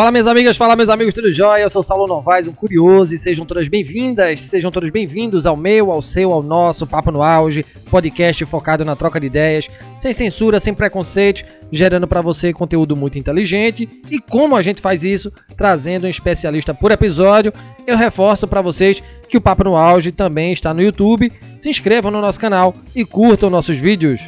Fala minhas amigas, fala meus amigos, tudo jóia? Eu sou Saulo Novaes, um curioso, e sejam todas bem-vindas, sejam todos bem-vindos ao meu, ao seu, ao nosso Papo no Auge, podcast focado na troca de ideias, sem censura, sem preconceitos, gerando para você conteúdo muito inteligente. E como a gente faz isso? Trazendo um especialista por episódio. Eu reforço para vocês que o Papo no Auge também está no YouTube. Se inscrevam no nosso canal e curtam nossos vídeos.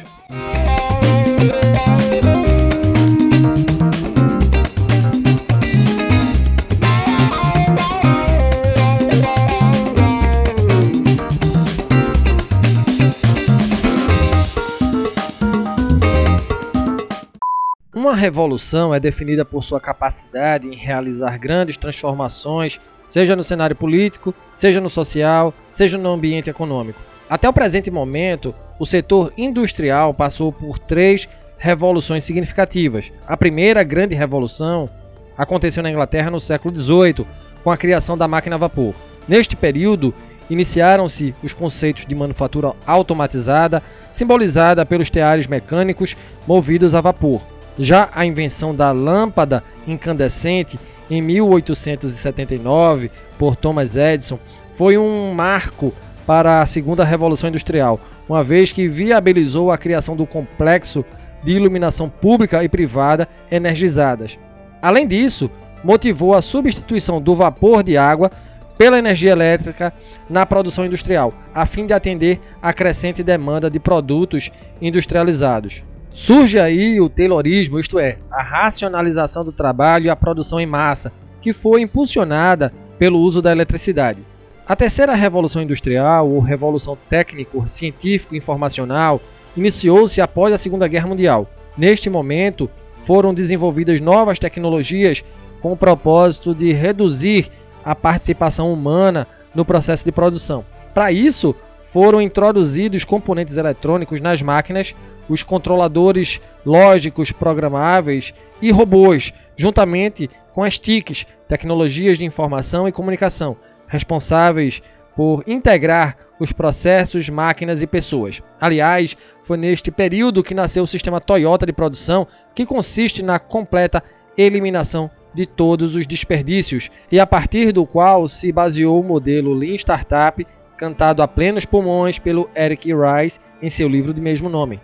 Uma revolução é definida por sua capacidade em realizar grandes transformações, seja no cenário político, seja no social, seja no ambiente econômico. Até o presente momento, o setor industrial passou por três revoluções significativas. A primeira grande revolução aconteceu na Inglaterra no século XVIII, com a criação da máquina a vapor. Neste período, iniciaram-se os conceitos de manufatura automatizada, simbolizada pelos teares mecânicos movidos a vapor. Já a invenção da lâmpada incandescente em 1879 por Thomas Edison foi um marco para a segunda revolução industrial, uma vez que viabilizou a criação do complexo de iluminação pública e privada energizadas. Além disso, motivou a substituição do vapor de água pela energia elétrica na produção industrial, a fim de atender à crescente demanda de produtos industrializados. Surge aí o Taylorismo, isto é, a racionalização do trabalho e a produção em massa, que foi impulsionada pelo uso da eletricidade. A terceira revolução industrial, ou revolução técnico-científico-informacional, iniciou-se após a Segunda Guerra Mundial. Neste momento, foram desenvolvidas novas tecnologias com o propósito de reduzir a participação humana no processo de produção. Para isso, foram introduzidos componentes eletrônicos nas máquinas os controladores lógicos programáveis e robôs, juntamente com as TICs, tecnologias de informação e comunicação, responsáveis por integrar os processos, máquinas e pessoas. Aliás, foi neste período que nasceu o sistema Toyota de produção, que consiste na completa eliminação de todos os desperdícios e a partir do qual se baseou o modelo Lean Startup, cantado a plenos pulmões pelo Eric Rice em seu livro de mesmo nome.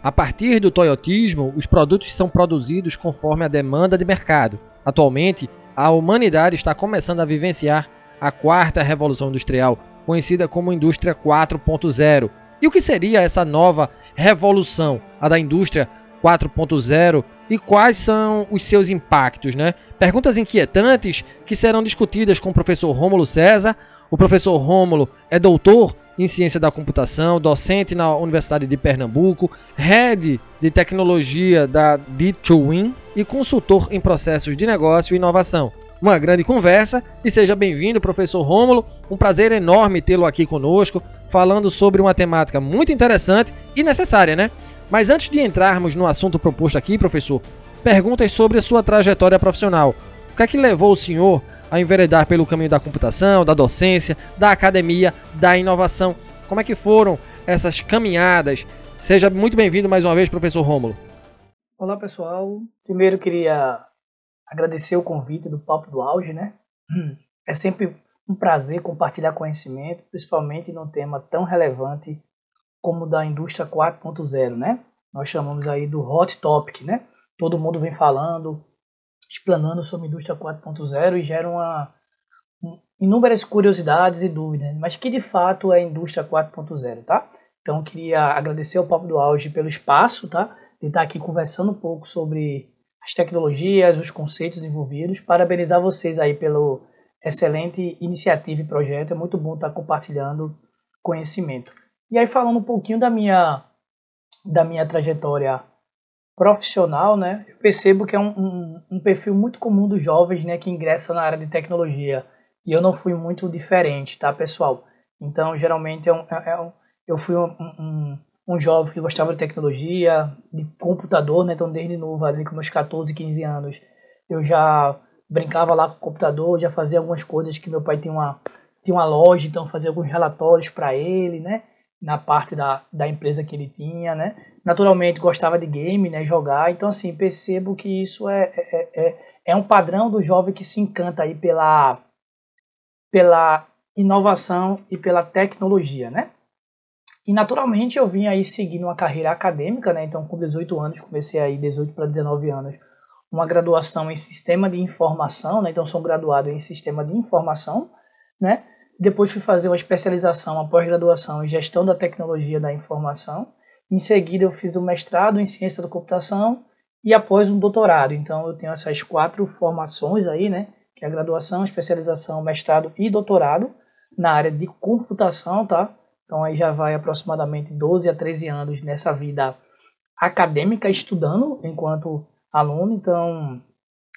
A partir do toyotismo, os produtos são produzidos conforme a demanda de mercado. Atualmente, a humanidade está começando a vivenciar a quarta revolução industrial, conhecida como Indústria 4.0. E o que seria essa nova revolução, a da Indústria 4.0, e quais são os seus impactos, né? Perguntas inquietantes que serão discutidas com o professor Rômulo César. O professor Rômulo é doutor em ciência da computação, docente na Universidade de Pernambuco, head de tecnologia da D2Win e consultor em processos de negócio e inovação. Uma grande conversa e seja bem-vindo, professor Rômulo. Um prazer enorme tê-lo aqui conosco, falando sobre uma temática muito interessante e necessária, né? Mas antes de entrarmos no assunto proposto aqui, professor, perguntas sobre a sua trajetória profissional. O que é que levou o senhor a enveredar pelo caminho da computação, da docência, da academia, da inovação. Como é que foram essas caminhadas? Seja muito bem-vindo mais uma vez, professor Rômulo. Olá, pessoal. Primeiro queria agradecer o convite do Papo do Auge, né? É sempre um prazer compartilhar conhecimento, principalmente num tema tão relevante como o da indústria 4.0, né? Nós chamamos aí do hot topic, né? Todo mundo vem falando, explanando sobre a indústria 4.0 e gera uma, inúmeras curiosidades e dúvidas, mas que de fato é a indústria 4.0, tá? Então queria agradecer ao Papo do Auge pelo espaço, tá? De estar aqui conversando um pouco sobre as tecnologias, os conceitos envolvidos, parabenizar vocês aí pelo excelente iniciativa e projeto, é muito bom estar compartilhando conhecimento. E aí falando um pouquinho da minha da minha trajetória profissional, né, eu percebo que é um, um, um, perfil muito comum dos jovens, né, que ingressam na área de tecnologia. E eu não fui muito diferente, tá, pessoal? Então, geralmente, é um, é, é eu fui um, um, jovem que gostava de tecnologia, de computador, né, então desde novo, ali com meus 14, 15 anos, eu já brincava lá com o computador, já fazia algumas coisas que meu pai tinha uma, tinha uma loja, então fazia alguns relatórios para ele, né? Na parte da, da empresa que ele tinha, né? Naturalmente gostava de game, né? Jogar. Então, assim, percebo que isso é, é, é, é um padrão do jovem que se encanta aí pela, pela inovação e pela tecnologia, né? E naturalmente eu vim aí seguindo uma carreira acadêmica, né? Então, com 18 anos, comecei aí, 18 para 19 anos, uma graduação em sistema de informação, né? Então, sou graduado em sistema de informação, né? Depois fui fazer uma especialização, uma pós-graduação em gestão da tecnologia da informação. Em seguida, eu fiz um mestrado em ciência da computação e após um doutorado. Então, eu tenho essas quatro formações aí, né? Que é a graduação, especialização, mestrado e doutorado na área de computação, tá? Então, aí já vai aproximadamente 12 a 13 anos nessa vida acadêmica estudando enquanto aluno. Então,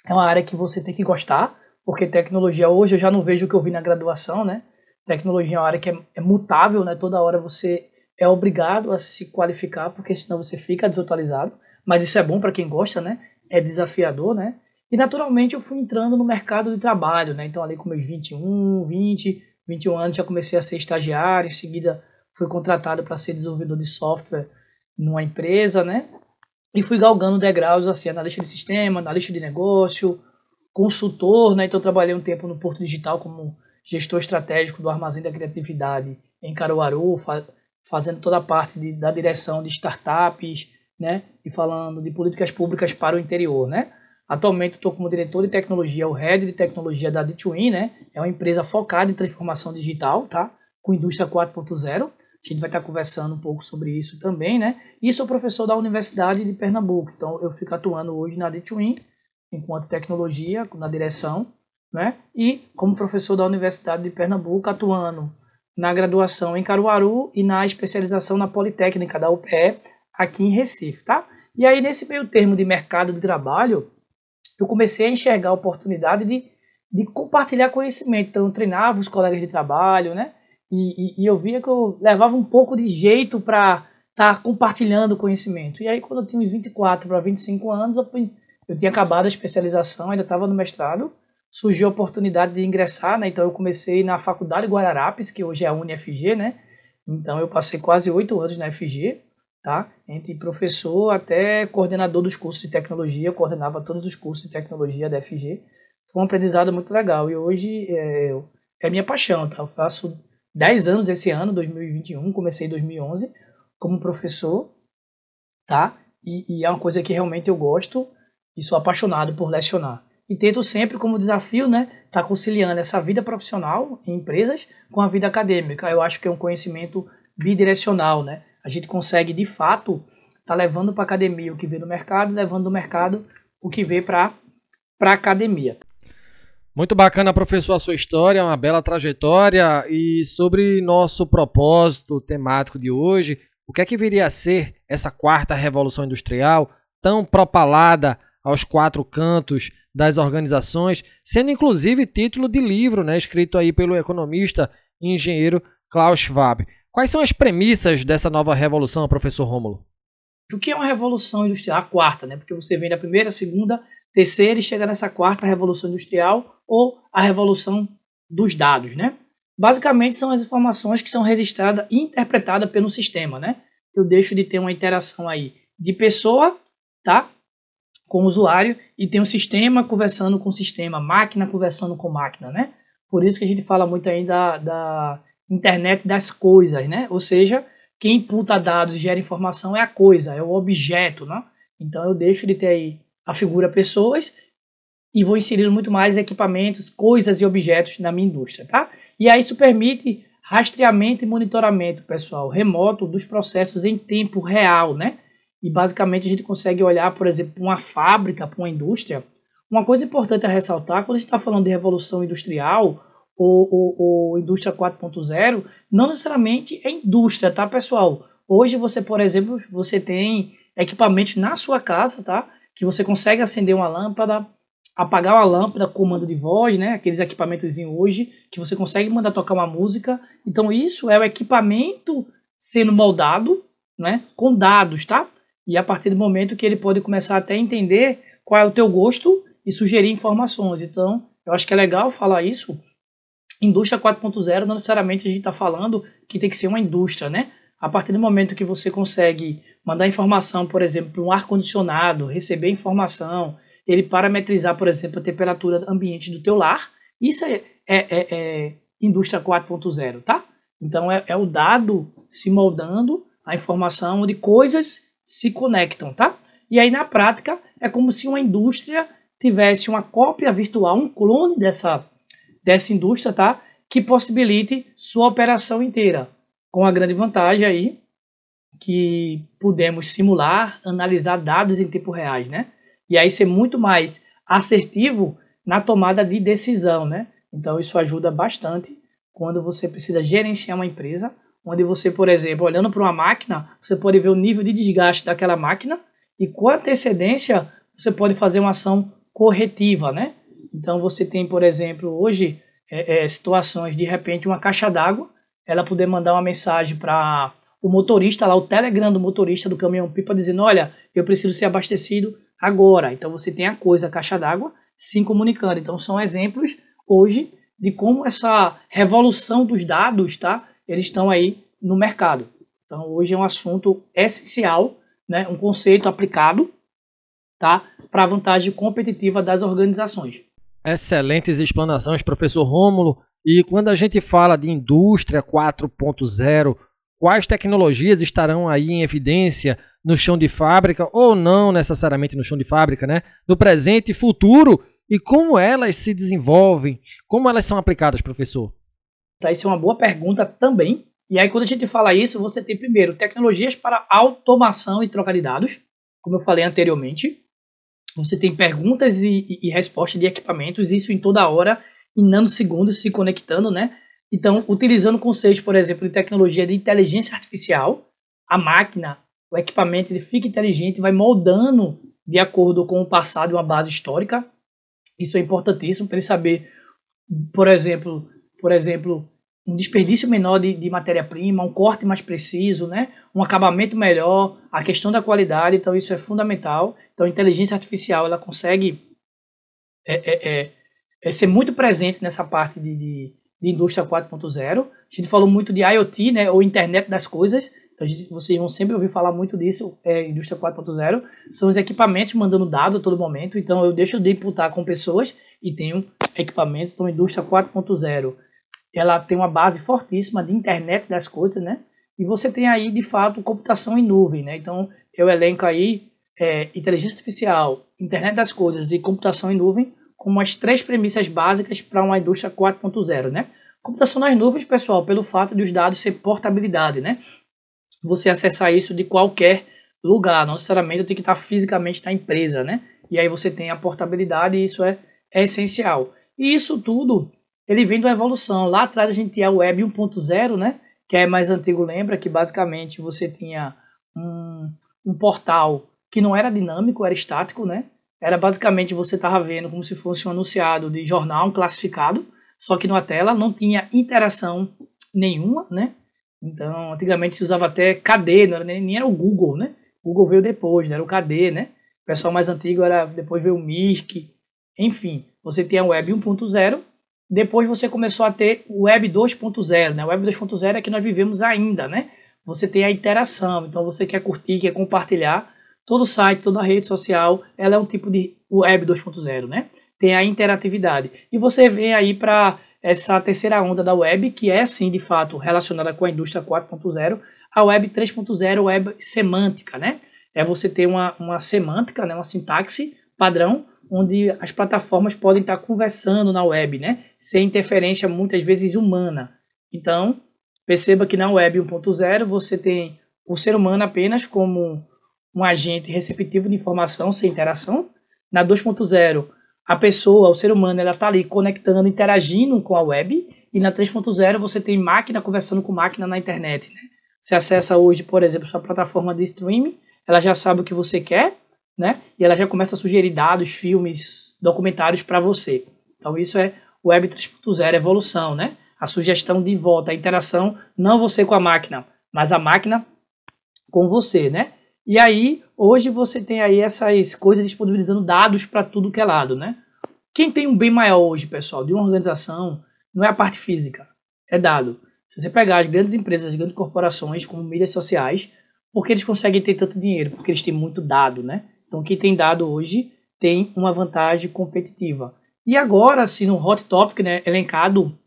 é uma área que você tem que gostar, porque tecnologia hoje eu já não vejo o que eu vi na graduação, né? Tecnologia é uma área que é, é mutável, né? Toda hora você é obrigado a se qualificar, porque senão você fica desatualizado. Mas isso é bom para quem gosta, né? É desafiador, né? E naturalmente eu fui entrando no mercado de trabalho, né? Então ali com meus 21, 20, 21 anos já comecei a ser estagiário, em seguida fui contratado para ser desenvolvedor de software numa empresa, né? E fui galgando degraus assim, analista de sistema, analista de negócio, consultor, né? Então trabalhei um tempo no Porto Digital como gestor estratégico do Armazém da Criatividade em Caruaru, fa fazendo toda a parte de, da direção de startups, né? E falando de políticas públicas para o interior, né? Atualmente estou como diretor de tecnologia, o head de tecnologia da D2In, né? É uma empresa focada em transformação digital, tá? Com indústria 4.0. A gente vai estar conversando um pouco sobre isso também, né? E sou professor da Universidade de Pernambuco, então eu fico atuando hoje na D2In, enquanto tecnologia, na direção, né? E como professor da Universidade de Pernambuco, atuando na graduação em Caruaru e na especialização na Politécnica da UPE, aqui em Recife, tá? E aí, nesse meio termo de mercado de trabalho, eu comecei a enxergar a oportunidade de, de compartilhar conhecimento. Então, eu treinava os colegas de trabalho, né? E, e, e eu via que eu levava um pouco de jeito para estar tá compartilhando conhecimento. E aí, quando eu tinha uns 24 para 25 anos, eu, eu tinha acabado a especialização, ainda estava no mestrado, surgiu a oportunidade de ingressar, né? Então eu comecei na Faculdade Guararapes, que hoje é a UniFG, né? Então eu passei quase oito anos na FG, tá? Entre professor até coordenador dos cursos de tecnologia, eu coordenava todos os cursos de tecnologia da FG. Foi um aprendizado muito legal e hoje é, é minha paixão, tá? Eu faço 10 anos esse ano, 2021, comecei em 2011 como professor, tá? E, e é uma coisa que realmente eu gosto e sou apaixonado por lecionar e tento sempre como desafio, né, estar tá conciliando essa vida profissional em empresas com a vida acadêmica. Eu acho que é um conhecimento bidirecional, né? A gente consegue de fato estar tá levando para a academia o que vê no mercado, levando do mercado o que vê para para academia. Muito bacana, professor, a sua história, uma bela trajetória e sobre nosso propósito temático de hoje, o que é que viria a ser essa quarta revolução industrial tão propalada aos quatro cantos das organizações, sendo inclusive título de livro, né, escrito aí pelo economista e engenheiro Klaus Schwab. Quais são as premissas dessa nova revolução, professor Rômulo? O que é uma revolução industrial? A quarta, né? Porque você vem da primeira, segunda, terceira e chega nessa quarta revolução industrial ou a revolução dos dados, né? Basicamente são as informações que são registradas e interpretadas pelo sistema, né? Eu deixo de ter uma interação aí de pessoa, tá? Com o usuário e tem um sistema conversando com o sistema, máquina conversando com máquina, né? Por isso que a gente fala muito ainda da, da internet das coisas, né? Ou seja, quem imputa dados e gera informação é a coisa, é o objeto, né? Então eu deixo de ter aí a figura pessoas e vou inserir muito mais equipamentos, coisas e objetos na minha indústria, tá? E aí isso permite rastreamento e monitoramento, pessoal, remoto dos processos em tempo real, né? E basicamente a gente consegue olhar, por exemplo, uma fábrica, para uma indústria. Uma coisa importante a ressaltar, quando a gente está falando de revolução industrial ou, ou, ou indústria 4.0, não necessariamente é indústria, tá, pessoal? Hoje você, por exemplo, você tem equipamentos na sua casa, tá? Que você consegue acender uma lâmpada, apagar uma lâmpada com comando de voz, né? Aqueles equipamentos hoje que você consegue mandar tocar uma música. Então isso é o equipamento sendo moldado, né? Com dados, tá? E a partir do momento que ele pode começar até a entender qual é o teu gosto e sugerir informações. Então, eu acho que é legal falar isso. Indústria 4.0 não necessariamente a gente está falando que tem que ser uma indústria, né? A partir do momento que você consegue mandar informação, por exemplo, para um ar-condicionado, receber informação, ele parametrizar, por exemplo, a temperatura ambiente do teu lar, isso é, é, é, é indústria 4.0, tá? Então é, é o dado se moldando, a informação onde coisas se conectam, tá? E aí na prática é como se uma indústria tivesse uma cópia virtual, um clone dessa, dessa indústria, tá? Que possibilite sua operação inteira. Com a grande vantagem aí que podemos simular, analisar dados em tempo real, né? E aí ser muito mais assertivo na tomada de decisão, né? Então isso ajuda bastante quando você precisa gerenciar uma empresa, onde você, por exemplo, olhando para uma máquina, você pode ver o nível de desgaste daquela máquina e com antecedência você pode fazer uma ação corretiva, né? Então você tem, por exemplo, hoje é, é, situações de repente uma caixa d'água, ela poder mandar uma mensagem para o motorista lá, o telegram do motorista do caminhão pipa dizendo, olha, eu preciso ser abastecido agora. Então você tem a coisa, a caixa d'água, se comunicando. Então são exemplos hoje de como essa revolução dos dados, tá? Eles estão aí no mercado. Então hoje é um assunto essencial, né? Um conceito aplicado, tá? Para a vantagem competitiva das organizações. Excelentes explanações, professor Rômulo. E quando a gente fala de indústria 4.0, quais tecnologias estarão aí em evidência no chão de fábrica ou não necessariamente no chão de fábrica, né? No presente e futuro e como elas se desenvolvem, como elas são aplicadas, professor? Tá, isso é uma boa pergunta também. E aí, quando a gente fala isso, você tem primeiro tecnologias para automação e troca de dados, como eu falei anteriormente. Você tem perguntas e, e, e respostas de equipamentos, isso em toda hora, em nanosegundos se conectando, né? Então, utilizando conceitos, por exemplo, de tecnologia de inteligência artificial, a máquina, o equipamento, ele fica inteligente, vai moldando de acordo com o passado e uma base histórica. Isso é importantíssimo para ele saber, por exemplo, por exemplo, um desperdício menor de, de matéria-prima, um corte mais preciso, né? um acabamento melhor, a questão da qualidade, então isso é fundamental. Então a inteligência artificial ela consegue é, é, é, é ser muito presente nessa parte de, de, de indústria 4.0. A gente falou muito de IoT, né, ou internet das coisas, então, gente, vocês vão sempre ouvir falar muito disso, é, indústria 4.0, são os equipamentos mandando dado a todo momento, então eu deixo de imputar com pessoas e tenho equipamentos, então indústria 4.0, ela tem uma base fortíssima de internet das coisas, né, e você tem aí, de fato, computação em nuvem, né, então eu elenco aí é, inteligência artificial, internet das coisas e computação em nuvem como as três premissas básicas para uma indústria 4.0, né, Computação nas nuvens, pessoal, pelo fato de os dados ser portabilidade, né? você acessar isso de qualquer lugar, não necessariamente tem que estar fisicamente na empresa, né? E aí você tem a portabilidade e isso é, é essencial. E isso tudo, ele vem da evolução. Lá atrás a gente tinha o Web 1.0, né? Que é mais antigo, lembra que basicamente você tinha um, um portal que não era dinâmico, era estático, né? Era basicamente você estava vendo como se fosse um anunciado de jornal, um classificado, só que na tela não tinha interação nenhuma, né? Então, antigamente se usava até KD, não era, nem, nem era o Google, né? O Google veio depois, né? era o KD, né? O pessoal mais antigo era depois veio o Mirk. Enfim, você tem a Web 1.0, depois você começou a ter o Web 2.0, né? O Web 2.0 é que nós vivemos ainda, né? Você tem a interação, então você quer curtir, quer compartilhar, todo site, toda rede social, ela é um tipo de Web 2.0, né? Tem a interatividade. E você vem aí para essa terceira onda da web, que é sim, de fato, relacionada com a indústria 4.0, a web 3.0, web semântica, né? É você ter uma, uma semântica, né, uma sintaxe padrão, onde as plataformas podem estar conversando na web, né? Sem interferência, muitas vezes, humana. Então, perceba que na web 1.0 você tem o ser humano apenas como um agente receptivo de informação sem interação. Na 2.0, a pessoa, o ser humano, ela está ali conectando, interagindo com a web, e na 3.0 você tem máquina conversando com máquina na internet. Né? Você acessa hoje, por exemplo, sua plataforma de streaming, ela já sabe o que você quer, né? E ela já começa a sugerir dados, filmes, documentários para você. Então isso é Web 3.0, evolução, né? A sugestão de volta, a interação, não você com a máquina, mas a máquina com você, né? E aí, hoje você tem aí essas coisas disponibilizando dados para tudo que é lado, né? Quem tem um bem maior hoje, pessoal, de uma organização, não é a parte física, é dado. Se você pegar as grandes empresas, as grandes corporações, como mídias sociais, por que eles conseguem ter tanto dinheiro? Porque eles têm muito dado, né? Então, quem tem dado hoje tem uma vantagem competitiva. E agora, se no Hot Topic, né, elencado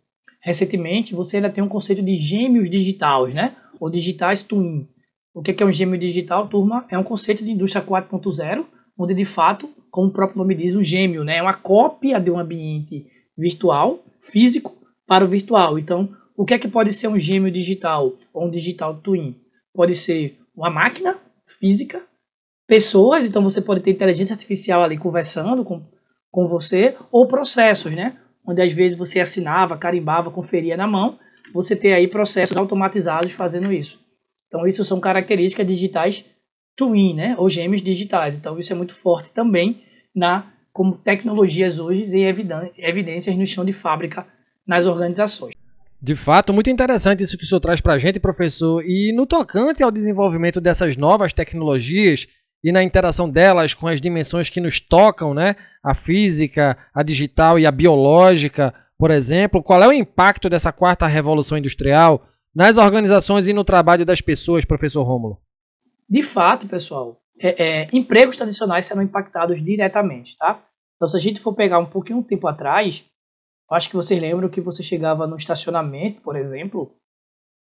recentemente, você ainda tem um conceito de gêmeos digitais, né? Ou digitais twin. O que é um gêmeo digital, turma? É um conceito de indústria 4.0, onde de fato, como o próprio nome diz, um gêmeo, né? É uma cópia de um ambiente virtual, físico, para o virtual. Então, o que é que pode ser um gêmeo digital ou um digital twin? Pode ser uma máquina física, pessoas, então você pode ter inteligência artificial ali conversando com, com você, ou processos, né? Onde às vezes você assinava, carimbava, conferia na mão, você tem aí processos automatizados fazendo isso. Então, isso são características digitais twin, né? Ou gêmeos digitais. Então, isso é muito forte também na como tecnologias hoje e evidências no chão de fábrica nas organizações. De fato, muito interessante isso que o senhor traz para a gente, professor. E no tocante ao desenvolvimento dessas novas tecnologias e na interação delas com as dimensões que nos tocam, né? A física, a digital e a biológica, por exemplo, qual é o impacto dessa quarta revolução industrial nas organizações e no trabalho das pessoas, professor Rômulo? De fato, pessoal, é, é, empregos tradicionais serão impactados diretamente, tá? Então, se a gente for pegar um pouquinho de tempo atrás, acho que vocês lembram que você chegava no estacionamento, por exemplo,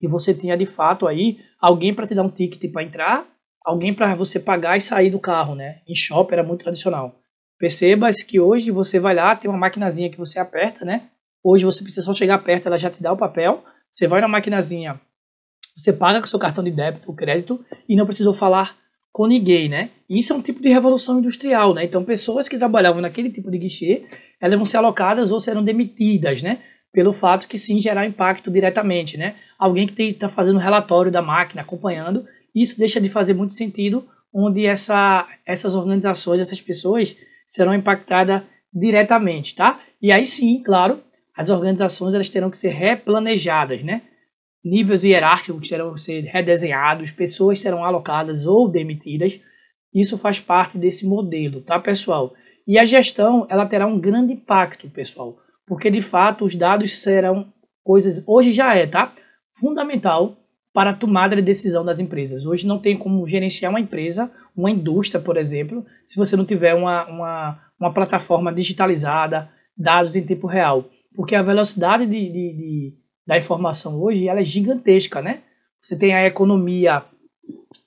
e você tinha de fato aí alguém para te dar um ticket para entrar, alguém para você pagar e sair do carro, né? Em shopping era muito tradicional. Perceba que hoje você vai lá, tem uma maquinazinha que você aperta, né? Hoje você precisa só chegar perto, ela já te dá o papel. Você vai na maquinazinha, você paga com seu cartão de débito ou crédito e não precisou falar com ninguém, né? Isso é um tipo de revolução industrial, né? Então, pessoas que trabalhavam naquele tipo de guichê, elas vão ser alocadas ou serão demitidas, né? Pelo fato que sim gerar impacto diretamente, né? Alguém que está fazendo relatório da máquina, acompanhando, isso deixa de fazer muito sentido, onde essa, essas organizações, essas pessoas serão impactadas diretamente, tá? E aí sim, claro, as organizações elas terão que ser replanejadas, né? níveis hierárquicos terão que ser redesenhados, pessoas serão alocadas ou demitidas. Isso faz parte desse modelo, tá, pessoal? E a gestão, ela terá um grande impacto, pessoal, porque de fato os dados serão coisas, hoje já é, tá? Fundamental para a tomada de decisão das empresas. Hoje não tem como gerenciar uma empresa, uma indústria, por exemplo, se você não tiver uma, uma, uma plataforma digitalizada, dados em tempo real. Porque a velocidade de, de, de da informação hoje, ela é gigantesca, né? Você tem a economia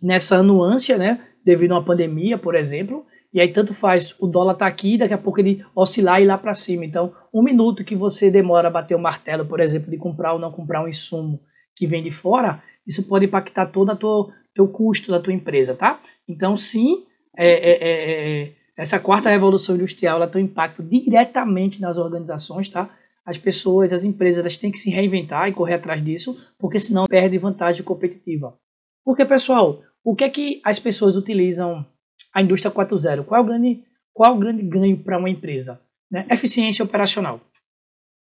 nessa anuância, né? Devido a uma pandemia, por exemplo, e aí tanto faz o dólar tá aqui, daqui a pouco ele oscilar e ir lá para cima. Então, um minuto que você demora a bater o martelo, por exemplo, de comprar ou não comprar um insumo que vem de fora, isso pode impactar todo o teu custo da tua empresa, tá? Então, sim, é, é, é, é essa quarta revolução industrial ela tem um impacto diretamente nas organizações, tá? as pessoas, as empresas, elas têm que se reinventar e correr atrás disso, porque senão perde vantagem competitiva. Porque, pessoal, o que é que as pessoas utilizam a indústria 4.0? Qual é grande, qual é o grande ganho para uma empresa? Né? Eficiência operacional.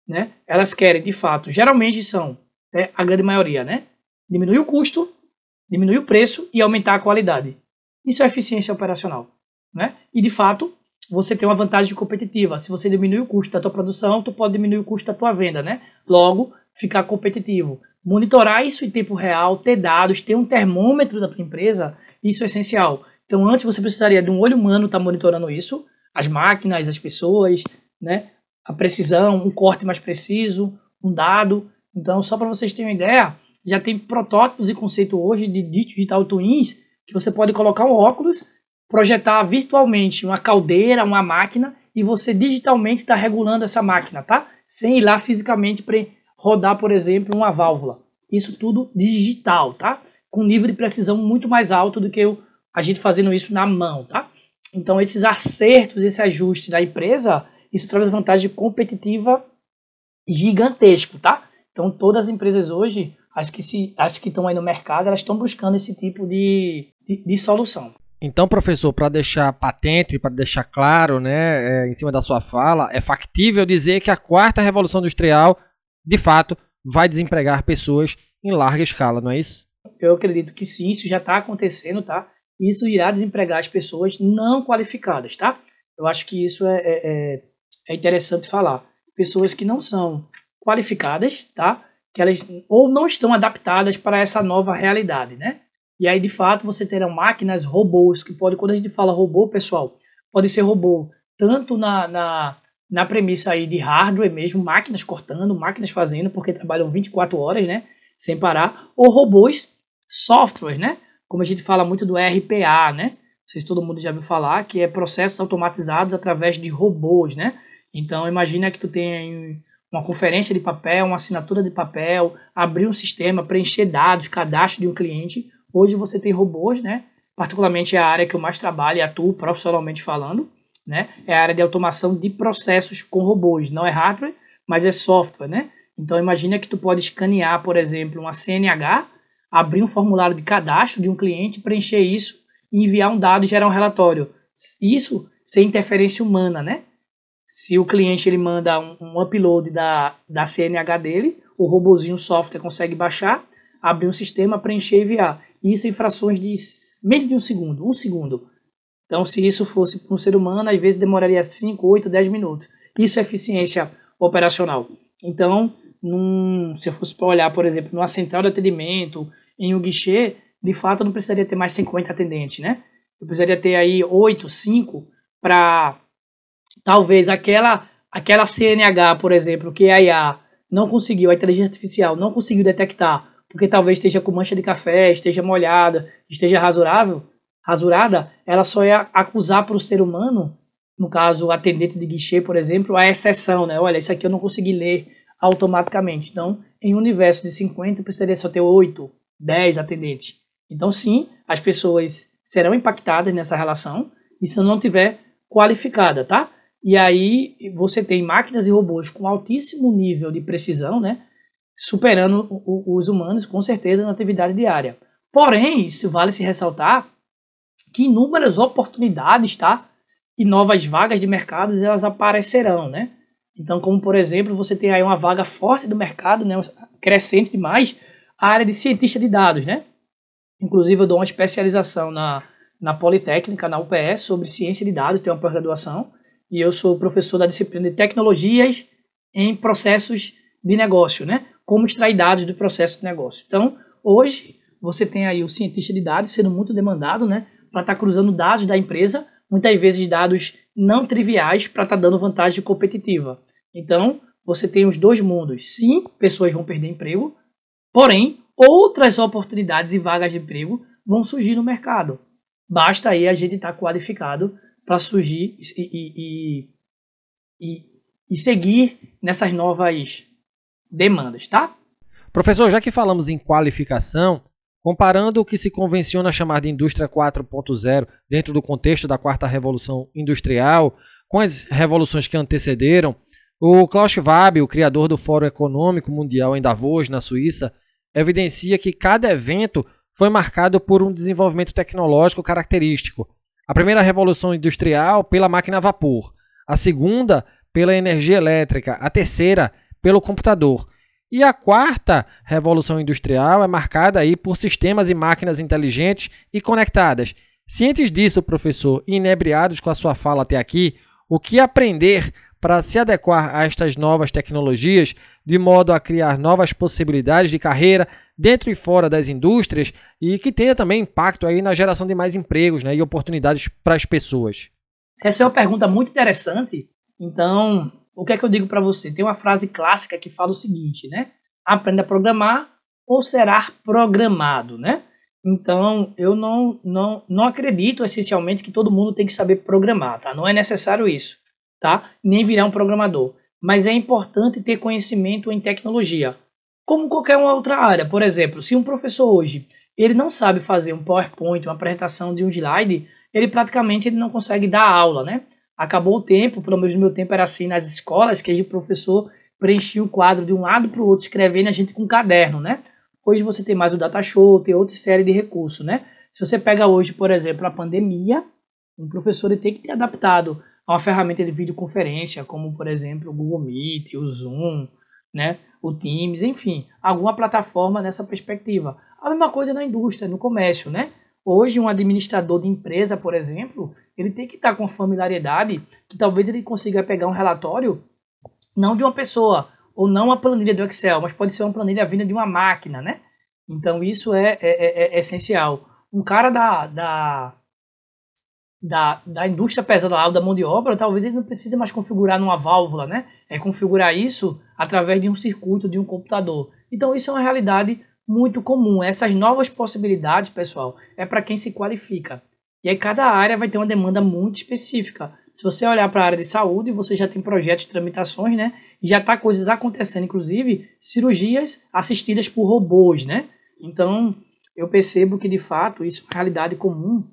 Né? Elas querem, de fato, geralmente são né, a grande maioria, né? Diminuir o custo, diminuir o preço e aumentar a qualidade. Isso é eficiência operacional. Né? E, de fato, você tem uma vantagem competitiva. Se você diminuir o custo da tua produção, tu pode diminuir o custo da tua venda, né? Logo, ficar competitivo. Monitorar isso em tempo real, ter dados, ter um termômetro da tua empresa, isso é essencial. Então, antes você precisaria de um olho humano estar tá monitorando isso, as máquinas, as pessoas, né? A precisão, um corte mais preciso, um dado. Então, só para vocês terem uma ideia, já tem protótipos e conceito hoje de digital twins que você pode colocar um óculos projetar virtualmente uma caldeira, uma máquina, e você digitalmente está regulando essa máquina, tá? Sem ir lá fisicamente para rodar, por exemplo, uma válvula. Isso tudo digital, tá? Com nível de precisão muito mais alto do que eu, a gente fazendo isso na mão, tá? Então, esses acertos, esse ajuste da empresa, isso traz vantagem competitiva gigantesco, tá? Então, todas as empresas hoje, as que se, as que estão aí no mercado, elas estão buscando esse tipo de, de, de solução. Então, professor, para deixar patente, para deixar claro, né, é, em cima da sua fala, é factível dizer que a quarta revolução industrial, de fato, vai desempregar pessoas em larga escala, não é isso? Eu acredito que sim, isso já está acontecendo, tá? Isso irá desempregar as pessoas não qualificadas, tá? Eu acho que isso é, é, é, é interessante falar. Pessoas que não são qualificadas, tá? que elas ou não estão adaptadas para essa nova realidade, né? E aí, de fato, você terá máquinas robôs, que pode, quando a gente fala robô, pessoal, pode ser robô tanto na, na, na premissa aí de hardware mesmo, máquinas cortando, máquinas fazendo, porque trabalham 24 horas, né? Sem parar, ou robôs software, né? Como a gente fala muito do RPA, né? Se todo mundo já viu falar, que é processos automatizados através de robôs, né? Então, imagina que tu tem uma conferência de papel, uma assinatura de papel, abrir um sistema, preencher dados, cadastro de um cliente. Hoje você tem robôs, né? Particularmente é a área que eu mais trabalho e atuo profissionalmente falando, né? É a área de automação de processos com robôs. Não é hardware, mas é software, né? Então imagina que tu pode escanear, por exemplo, uma CNH, abrir um formulário de cadastro de um cliente, preencher isso, enviar um dado e gerar um relatório. Isso sem interferência humana, né? Se o cliente ele manda um, um upload da, da CNH dele, o robozinho software consegue baixar, abrir um sistema, preencher e enviar. Isso em frações de menos de um segundo, um segundo. Então, se isso fosse para um ser humano, às vezes demoraria 5, 8, 10 minutos. Isso é eficiência operacional. Então, num, se eu fosse para olhar, por exemplo, numa central de atendimento, em um guichê, de fato eu não precisaria ter mais 50 atendentes, né? Eu precisaria ter aí 8, 5 para talvez aquela aquela CNH, por exemplo, que a IA não conseguiu, a inteligência artificial não conseguiu detectar, porque talvez esteja com mancha de café, esteja molhada, esteja rasurável, rasurada, ela só ia acusar para o ser humano, no caso o atendente de guichê, por exemplo, a exceção, né? Olha, isso aqui eu não consegui ler automaticamente. Então, em um universo de 50, precisaria só ter 8, 10 atendentes. Então, sim, as pessoas serão impactadas nessa relação, e se não tiver qualificada, tá? E aí você tem máquinas e robôs com altíssimo nível de precisão, né? Superando os humanos, com certeza, na atividade diária. Porém, isso vale se ressaltar que inúmeras oportunidades, tá? E novas vagas de mercado, elas aparecerão, né? Então, como por exemplo, você tem aí uma vaga forte do mercado, né? Crescente demais, a área de cientista de dados, né? Inclusive, eu dou uma especialização na, na Politécnica, na UPS, sobre ciência de dados, tenho uma pós-graduação e eu sou professor da disciplina de tecnologias em processos de negócio, né? Como extrair dados do processo de negócio. Então, hoje você tem aí o cientista de dados sendo muito demandado, né? Para estar tá cruzando dados da empresa, muitas vezes dados não triviais para estar tá dando vantagem competitiva. Então, você tem os dois mundos. Sim, pessoas vão perder emprego, porém, outras oportunidades e vagas de emprego vão surgir no mercado. Basta aí a gente estar tá qualificado para surgir e, e, e, e seguir nessas novas demandas, tá? Professor, já que falamos em qualificação, comparando o que se convenciona chamar de indústria 4.0 dentro do contexto da quarta revolução industrial com as revoluções que antecederam, o Klaus Schwab, o criador do Fórum Econômico Mundial em Davos, na Suíça, evidencia que cada evento foi marcado por um desenvolvimento tecnológico característico, a primeira revolução industrial pela máquina a vapor, a segunda pela energia elétrica, a terceira pelo computador. E a quarta revolução industrial é marcada aí por sistemas e máquinas inteligentes e conectadas. Cientes disso, professor, inebriados com a sua fala até aqui, o que aprender para se adequar a estas novas tecnologias, de modo a criar novas possibilidades de carreira dentro e fora das indústrias e que tenha também impacto aí na geração de mais empregos né, e oportunidades para as pessoas? Essa é uma pergunta muito interessante. Então, o que é que eu digo para você? Tem uma frase clássica que fala o seguinte, né? Aprenda a programar ou será programado, né? Então, eu não, não, não acredito essencialmente que todo mundo tem que saber programar, tá? Não é necessário isso tá? Nem virar um programador. Mas é importante ter conhecimento em tecnologia. Como qualquer outra área. Por exemplo, se um professor hoje ele não sabe fazer um PowerPoint, uma apresentação de um slide, ele praticamente ele não consegue dar aula, né? Acabou o tempo, pelo menos no meu tempo era assim nas escolas, que o professor preenchia o quadro de um lado para o outro, escrevendo a gente com um caderno, né? Hoje você tem mais o data show, tem outra série de recursos, né? Se você pega hoje, por exemplo, a pandemia, um professor ele tem que ter adaptado uma ferramenta de videoconferência, como por exemplo o Google Meet, o Zoom, né, o Teams, enfim, alguma plataforma nessa perspectiva. A mesma coisa na indústria, no comércio, né? Hoje um administrador de empresa, por exemplo, ele tem que estar com familiaridade que talvez ele consiga pegar um relatório não de uma pessoa ou não a planilha do Excel, mas pode ser uma planilha vinda de uma máquina, né? Então isso é, é, é, é essencial. Um cara da, da, da, da indústria pesada da mão de obra, talvez ele não precise mais configurar numa válvula, né? É configurar isso através de um circuito, de um computador. Então isso é uma realidade muito comum. Essas novas possibilidades, pessoal, é para quem se qualifica. E aí cada área vai ter uma demanda muito específica. Se você olhar para a área de saúde, você já tem projetos de tramitações, né? E já está coisas acontecendo, inclusive cirurgias assistidas por robôs, né? Então, eu percebo que de fato isso é uma realidade comum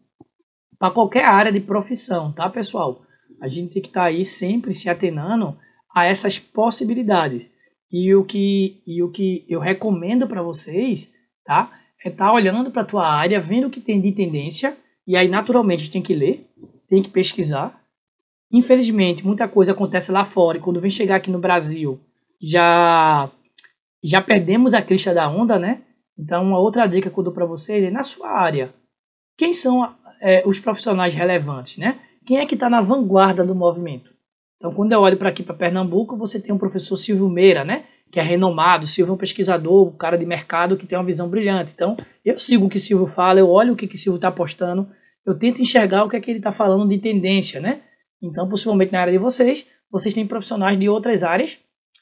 para qualquer área de profissão, tá, pessoal? A gente tem que estar tá aí sempre se atenando a essas possibilidades. E o que, e o que eu recomendo para vocês, tá? É estar tá olhando para a tua área, vendo o que tem de tendência, e aí naturalmente tem que ler, tem que pesquisar. Infelizmente, muita coisa acontece lá fora, e quando vem chegar aqui no Brasil, já já perdemos a crista da onda, né? Então, uma outra dica que eu dou para vocês é na sua área. Quem são é, os profissionais relevantes, né? Quem é que está na vanguarda do movimento? Então, quando eu olho para aqui para Pernambuco, você tem o professor Silvio Meira, né? Que é renomado. Silvio é um pesquisador, um cara de mercado que tem uma visão brilhante. Então, eu sigo o que Silvio fala, eu olho o que, que Silvio está postando, eu tento enxergar o que é que ele está falando de tendência, né? Então, possivelmente na área de vocês, vocês têm profissionais de outras áreas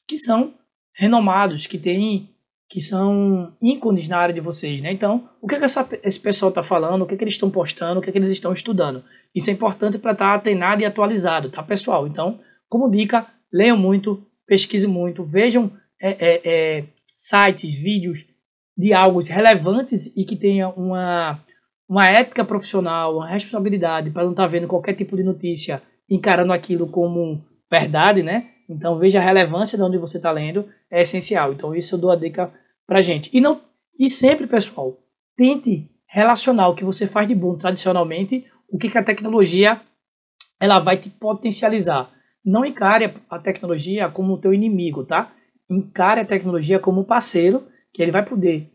que são renomados, que têm que são ícones na área de vocês, né? Então, o que, é que essa, esse pessoal está falando, o que, é que eles estão postando, o que, é que eles estão estudando. Isso é importante para estar tá treinado e atualizado, tá, pessoal? Então, como dica, leiam muito, pesquisem muito, vejam é, é, é, sites, vídeos de algo relevantes e que tenha uma, uma ética profissional, uma responsabilidade para não estar tá vendo qualquer tipo de notícia encarando aquilo como verdade, né? Então veja a relevância de onde você está lendo, é essencial. Então isso eu dou a dica pra gente. E não e sempre, pessoal, tente relacionar o que você faz de bom tradicionalmente, o que, que a tecnologia ela vai te potencializar. Não encare a tecnologia como o teu inimigo, tá? Encare a tecnologia como parceiro, que ele vai poder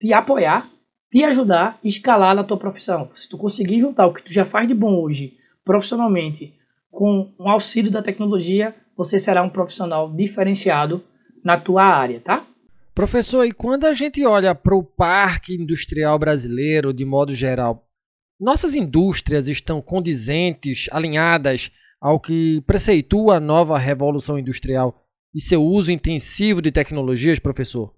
te apoiar, te ajudar e escalar na tua profissão. Se tu conseguir juntar o que tu já faz de bom hoje, profissionalmente, com o auxílio da tecnologia, você será um profissional diferenciado na tua área, tá? Professor, e quando a gente olha para o parque industrial brasileiro de modo geral, nossas indústrias estão condizentes, alinhadas ao que preceitua a nova revolução industrial e seu uso intensivo de tecnologias, professor?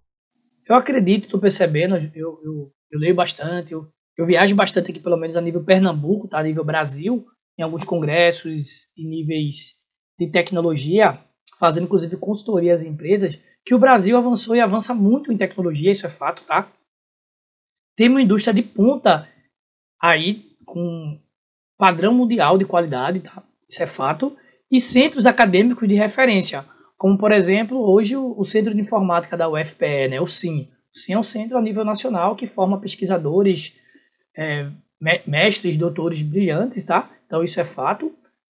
Eu acredito, estou percebendo, eu, eu, eu, leio bastante, eu, eu viajo bastante aqui, pelo menos a nível Pernambuco, tá? a nível Brasil, em alguns congressos e níveis de tecnologia, fazendo inclusive consultoria às empresas que o Brasil avançou e avança muito em tecnologia, isso é fato, tá? Tem uma indústria de ponta aí com padrão mundial de qualidade, tá? Isso é fato. E centros acadêmicos de referência, como por exemplo, hoje o, Centro de Informática da UFPE, né, o CIM. O CIM é um centro a nível nacional que forma pesquisadores, é, mestres, doutores brilhantes, tá? Então isso é fato.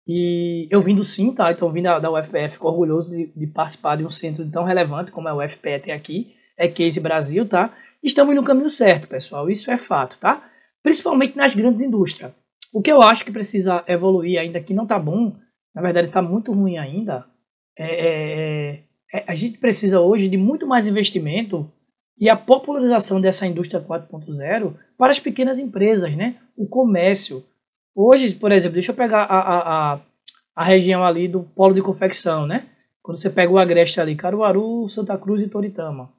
E eu vim do SIM, tá? Então vim da, da UFPE, fico orgulhoso de, de, participar de um centro tão relevante como é o UFPE tem aqui, é Case Brasil, tá? Estamos no caminho certo, pessoal, isso é fato, tá? Principalmente nas grandes indústrias. O que eu acho que precisa evoluir ainda que não tá bom, na verdade está muito ruim ainda, é, é, é, a gente precisa hoje de muito mais investimento e a popularização dessa indústria 4.0 para as pequenas empresas, né? O comércio, Hoje, por exemplo, deixa eu pegar a, a, a, a região ali do polo de confecção, né? Quando você pega o Agreste ali, Caruaru, Santa Cruz e Toritama.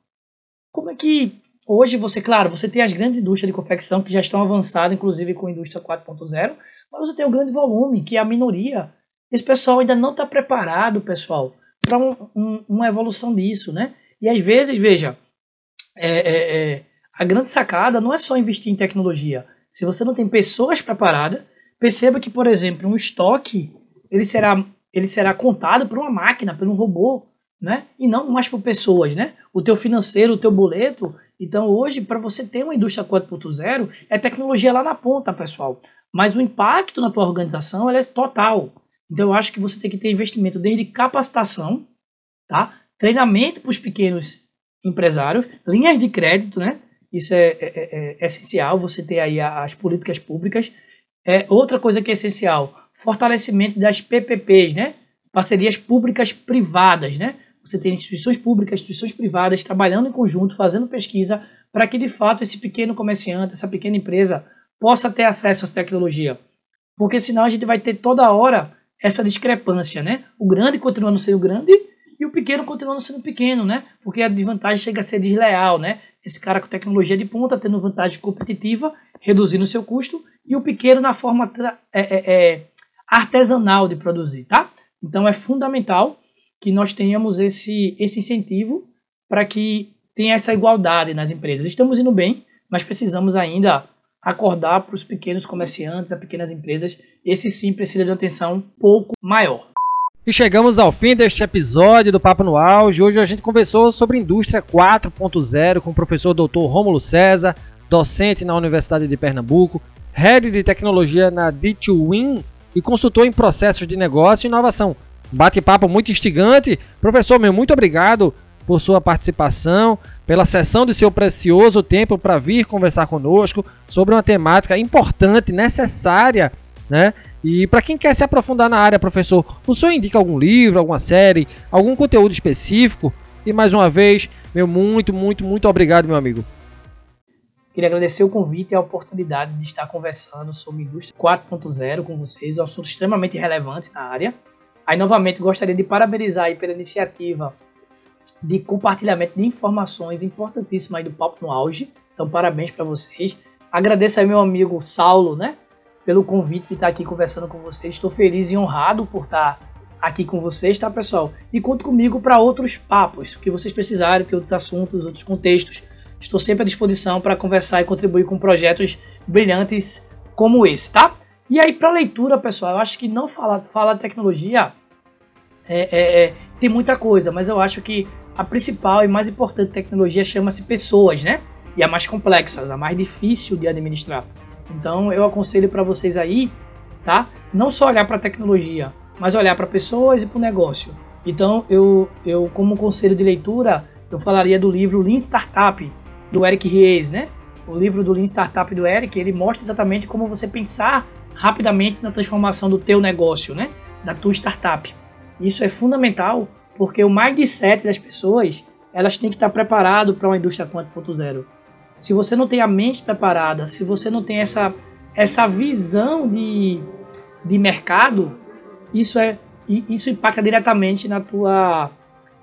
Como é que hoje você, claro, você tem as grandes indústrias de confecção que já estão avançadas, inclusive com a indústria 4.0, mas você tem o grande volume, que é a minoria. Esse pessoal ainda não está preparado, pessoal, para um, um, uma evolução disso, né? E às vezes, veja, é, é, é, a grande sacada não é só investir em tecnologia. Se você não tem pessoas preparadas, Perceba que, por exemplo, um estoque ele será, ele será contado por uma máquina, por um robô, né? E não mais por pessoas, né? O teu financeiro, o teu boleto. Então, hoje, para você ter uma indústria 4.0, é tecnologia lá na ponta, pessoal. Mas o impacto na tua organização é total. Então, eu acho que você tem que ter investimento desde capacitação, tá? Treinamento para os pequenos empresários, linhas de crédito, né? Isso é, é, é, é essencial, você ter aí as políticas públicas é, outra coisa que é essencial, fortalecimento das PPPs, né? Parcerias públicas privadas, né? você tem instituições públicas, instituições privadas trabalhando em conjunto, fazendo pesquisa, para que de fato esse pequeno comerciante, essa pequena empresa possa ter acesso à tecnologia. Porque senão a gente vai ter toda hora essa discrepância, né? O grande continuando sendo grande e o pequeno continuando sendo pequeno, né? Porque a desvantagem chega a ser desleal, né? Esse cara com tecnologia de ponta tendo vantagem competitiva, reduzindo o seu custo, e o pequeno na forma é, é, é, artesanal de produzir, tá? Então é fundamental que nós tenhamos esse, esse incentivo para que tenha essa igualdade nas empresas. Estamos indo bem, mas precisamos ainda acordar para os pequenos comerciantes, as pequenas empresas. Esse sim precisa de atenção um pouco maior. E chegamos ao fim deste episódio do Papo no Auge. Hoje a gente conversou sobre indústria 4.0 com o professor Dr. Rômulo César, docente na Universidade de Pernambuco, head de tecnologia na D2Win e consultor em processos de negócio e inovação. Bate-papo muito instigante. Professor, meu muito obrigado por sua participação, pela sessão de seu precioso tempo para vir conversar conosco sobre uma temática importante, necessária, né? E para quem quer se aprofundar na área, professor, o senhor indica algum livro, alguma série, algum conteúdo específico? E mais uma vez, meu muito, muito, muito obrigado, meu amigo. Queria agradecer o convite e a oportunidade de estar conversando sobre indústria 4.0 com vocês, um assunto extremamente relevante na área. Aí, novamente, gostaria de parabenizar pela iniciativa de compartilhamento de informações importantíssimas do Papo no Auge. Então, parabéns para vocês. Agradeço aí meu amigo Saulo, né, pelo convite de estar aqui conversando com vocês. Estou feliz e honrado por estar aqui com vocês, tá, pessoal? E conto comigo para outros papos, que vocês precisarem, ter outros assuntos, outros contextos. Estou sempre à disposição para conversar e contribuir com projetos brilhantes como esse, tá? E aí, para leitura, pessoal, eu acho que não falar, falar de tecnologia é, é, é, tem muita coisa, mas eu acho que a principal e mais importante tecnologia chama-se pessoas, né? E a mais complexa, a mais difícil de administrar. Então eu aconselho para vocês aí, tá? Não só olhar para a tecnologia, mas olhar para pessoas e para o negócio. Então eu, eu como conselho de leitura, eu falaria do livro Lean Startup do Eric Ries, né? O livro do Lean Startup do Eric, ele mostra exatamente como você pensar rapidamente na transformação do teu negócio, né? Da tua startup. Isso é fundamental porque o mindset das pessoas, elas têm que estar preparado para uma indústria 4.0 se você não tem a mente preparada, se você não tem essa, essa visão de, de mercado, isso é isso impacta diretamente na tua,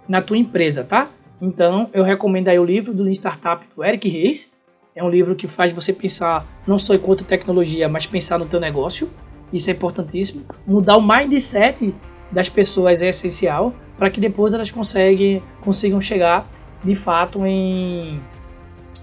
na tua empresa, tá? Então, eu recomendo aí o livro do Lean Startup do Eric Reis. É um livro que faz você pensar não só em quanto tecnologia, mas pensar no teu negócio. Isso é importantíssimo. Mudar o mindset das pessoas é essencial para que depois elas conseguem, consigam chegar de fato em,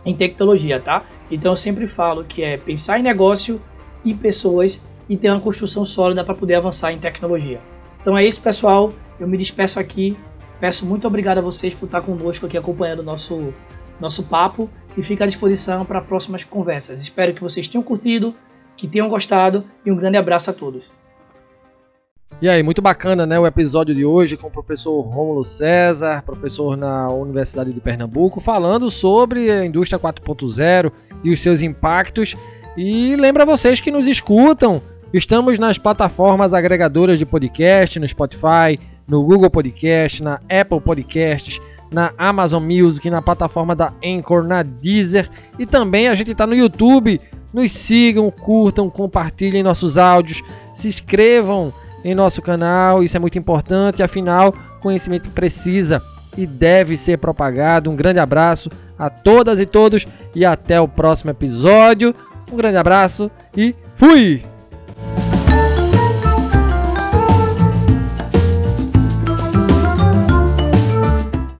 em tecnologia, tá? Então eu sempre falo que é pensar em negócio e pessoas e ter uma construção sólida para poder avançar em tecnologia. Então é isso, pessoal. Eu me despeço aqui. Peço muito obrigado a vocês por estar conosco aqui acompanhando o nosso, nosso papo e fico à disposição para próximas conversas. Espero que vocês tenham curtido, que tenham gostado e um grande abraço a todos. E aí, muito bacana, né, o episódio de hoje com o professor Rômulo César, professor na Universidade de Pernambuco, falando sobre a indústria 4.0 e os seus impactos. E lembra vocês que nos escutam, estamos nas plataformas agregadoras de podcast, no Spotify, no Google Podcast, na Apple Podcasts, na Amazon Music, na plataforma da Anchor, na Deezer e também a gente está no YouTube. Nos sigam, curtam, compartilhem nossos áudios, se inscrevam em nosso canal, isso é muito importante, afinal, conhecimento precisa e deve ser propagado. Um grande abraço a todas e todos e até o próximo episódio. Um grande abraço e fui!